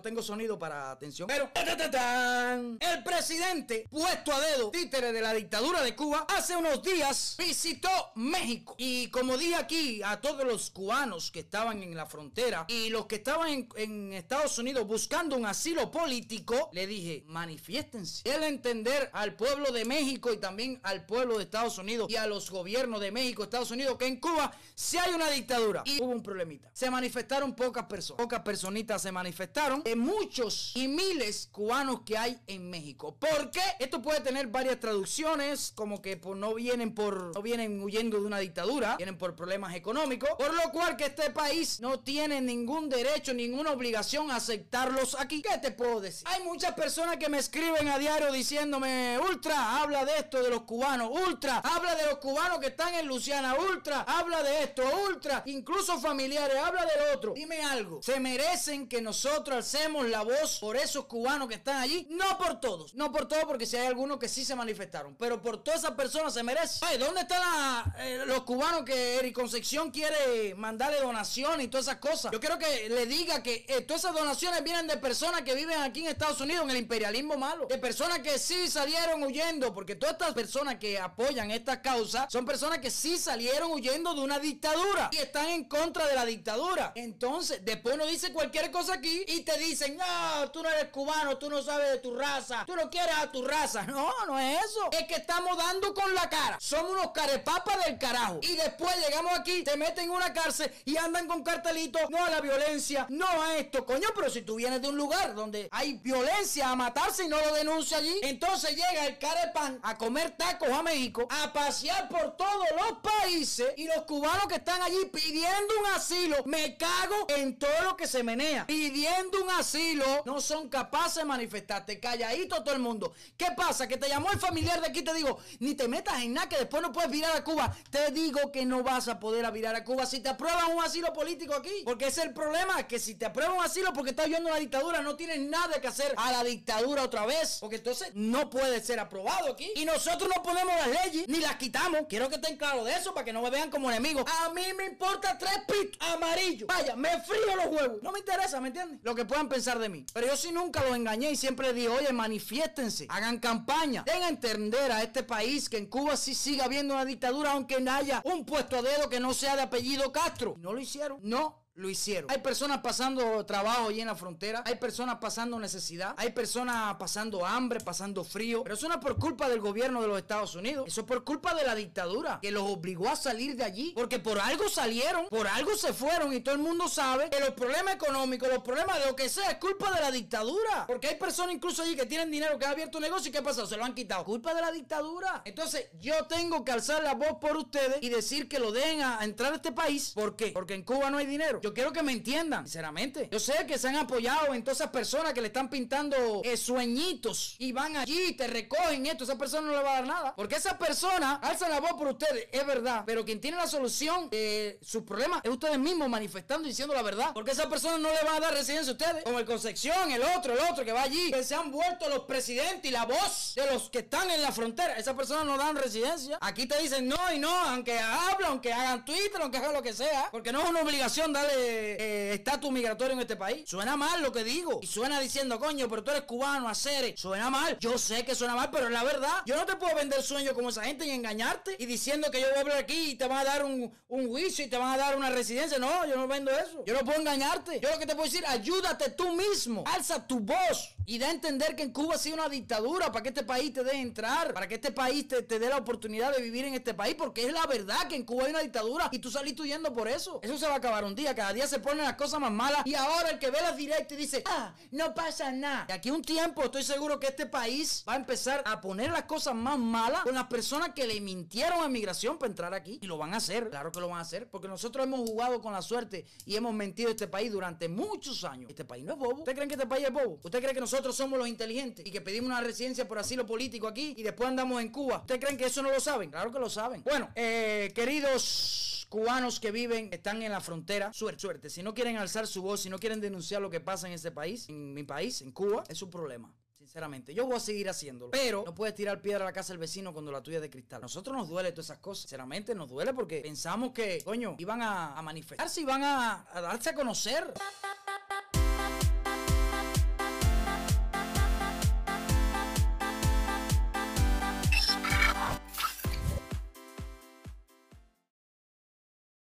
tengo sonido para atención. Pero el presidente puesto a dedo, títere de la dictadura de Cuba, hace unos días visitó México. Y como dije aquí a todos los cubanos que estaban en la frontera y los que estaban en, Estados Unidos buscando un asilo político, le dije, manifiéstense. El entender al pueblo de México y también al pueblo de Estados Unidos y a los gobiernos de México, Estados Unidos, que en Cuba sí hay una dictadura. Y hubo un problemita. Se manifestaron pocas personas. Pocas personitas se manifestaron. De muchos y miles cubanos que hay en México. ¿Por qué? Esto puede tener varias traducciones, como que pues, no vienen por, no vienen huyendo de una dictadura, vienen por problemas económicos, por lo cual que este país no tiene ningún derecho, ninguna obligación a aceptarlos aquí. ¿Qué te puedo decir? Hay muchas personas que me escriben a diario diciéndome, Ultra, habla de esto de los cubanos, Ultra, habla de los cubanos que están en Luciana, Ultra, habla de esto, Ultra, incluso familiares, habla del otro. Dime algo, ¿se merecen que nosotros alcemos la voz por esos cubanos que están allí? No por todos, no por todos porque si hay algunos que sí se manifestaron, pero por todas esas personas se merecen. Ay, ¿dónde están eh, los cubanos que Eric Concepción quiere mandarle donaciones y todas esas cosas? Yo quiero que le diga que eh, todas esas donaciones vienen de personas que viven aquí en Estados Unidos en el imperialismo malo, de personas que sí salieron huyendo, porque todas estas personas que apoyan esta causa son personas que sí salieron huyendo de una dictadura y están en contra de la dictadura. Entonces, después uno dice cualquier cosa aquí y te dicen, no, tú no eres cubano, tú no sabes de tu raza, tú no quieres a tu raza. No, no es eso. Es que estamos dando con la cara. Somos unos carepapas del carajo. Y después llegamos aquí, te meten en una cárcel y andan con cartelitos, no a la violencia, no a esto. Coño, pero si tú vienes de un lugar donde hay violencia a matarse y no lo denuncia allí, entonces llega el carepan a comer tacos a México, a pasear por todos los países y los cubanos que están allí pidiendo un asilo, me cago en todo lo que se menea. Pidiendo un asilo, no son capaces de manifestarte. Calladito todo el mundo. ¿Qué pasa? Que te llamó el familiar de aquí te digo, ni te metas en nada que después no puedes virar a Cuba. Te digo que no vas a poder a virar a Cuba si te aprueban un asilo político aquí. Porque ese es el problema, que si te aprueban un asilo porque estás viendo la dictadura, no tienes nada que hacer a la dictadura otra vez. Porque entonces no puede ser aprobado aquí. Y nosotros no ponemos las leyes ni las quitamos. Quiero que estén claros de eso para que no me vean como enemigo. A mí me importa tres pitos amarillos. Vaya, me frío los huevos. No me interesa, ¿me entiendes? Lo que pensar de mí. Pero yo sí nunca los engañé y siempre dije, oye, manifiéstense, hagan campaña, den a entender a este país que en Cuba sí sigue habiendo una dictadura, aunque no haya un puesto a dedo que no sea de apellido Castro. No lo hicieron. No lo hicieron. Hay personas pasando trabajo allí en la frontera, hay personas pasando necesidad, hay personas pasando hambre, pasando frío, pero eso no es por culpa del gobierno de los Estados Unidos, eso es por culpa de la dictadura que los obligó a salir de allí, porque por algo salieron, por algo se fueron y todo el mundo sabe que los problemas económicos, los problemas de lo que sea es culpa de la dictadura, porque hay personas incluso allí que tienen dinero, que han abierto un negocio y ¿qué ha pasado? Se lo han quitado, culpa de la dictadura. Entonces yo tengo que alzar la voz por ustedes y decir que lo den a, entrar a este país, ¿por qué? Porque en Cuba no hay dinero. Quiero que me entiendan, sinceramente. Yo sé que se han apoyado en todas esas personas que le están pintando eh, sueñitos y van allí te recogen esto. Esa persona no le va a dar nada. Porque esa persona alza la voz por ustedes, es verdad. Pero quien tiene la solución de sus problemas es ustedes mismos manifestando y diciendo la verdad. Porque esa persona no le va a dar residencia a ustedes. Como el Concepción, el otro, el otro que va allí, que se han vuelto los presidentes y la voz de los que están en la frontera. Esas personas no dan residencia. Aquí te dicen no y no, aunque hablan, aunque hagan Twitter, aunque hagan lo que sea. Porque no es una obligación darle eh, estatus migratorio en este país. Suena mal lo que digo. Y suena diciendo, coño, pero tú eres cubano, hacer. Suena mal. Yo sé que suena mal, pero es la verdad. Yo no te puedo vender sueños como esa gente y engañarte y diciendo que yo voy a hablar aquí y te van a dar un, un juicio y te van a dar una residencia. No, yo no vendo eso. Yo no puedo engañarte. Yo lo que te puedo decir, ayúdate tú mismo. Alza tu voz y da a entender que en Cuba ha sido una dictadura para que este país te dé entrar, para que este país te, te dé la oportunidad de vivir en este país, porque es la verdad que en Cuba hay una dictadura y tú saliste huyendo por eso. Eso se va a acabar un día. Cada día se ponen las cosas más malas y ahora el que ve las directas y dice, ah, no pasa nada. De aquí un tiempo estoy seguro que este país va a empezar a poner las cosas más malas con las personas que le mintieron a migración para entrar aquí y lo van a hacer. Claro que lo van a hacer porque nosotros hemos jugado con la suerte y hemos mentido a este país durante muchos años. Este país no es bobo. ¿Usted creen que este país es bobo? ¿Usted cree que nosotros somos los inteligentes y que pedimos una residencia por asilo político aquí y después andamos en Cuba? ¿Usted creen que eso no lo saben? Claro que lo saben. Bueno, eh, queridos cubanos que viven, están en la frontera, suerte, suerte. Si no quieren alzar su voz, si no quieren denunciar lo que pasa en ese país, en mi país, en Cuba, es su problema. Sinceramente, yo voy a seguir haciéndolo. Pero no puedes tirar piedra a la casa del vecino cuando la tuya es de cristal. Nosotros nos duele todas esas cosas. Sinceramente, nos duele porque pensamos que, coño, iban a, a manifestarse, iban a, a darse a conocer.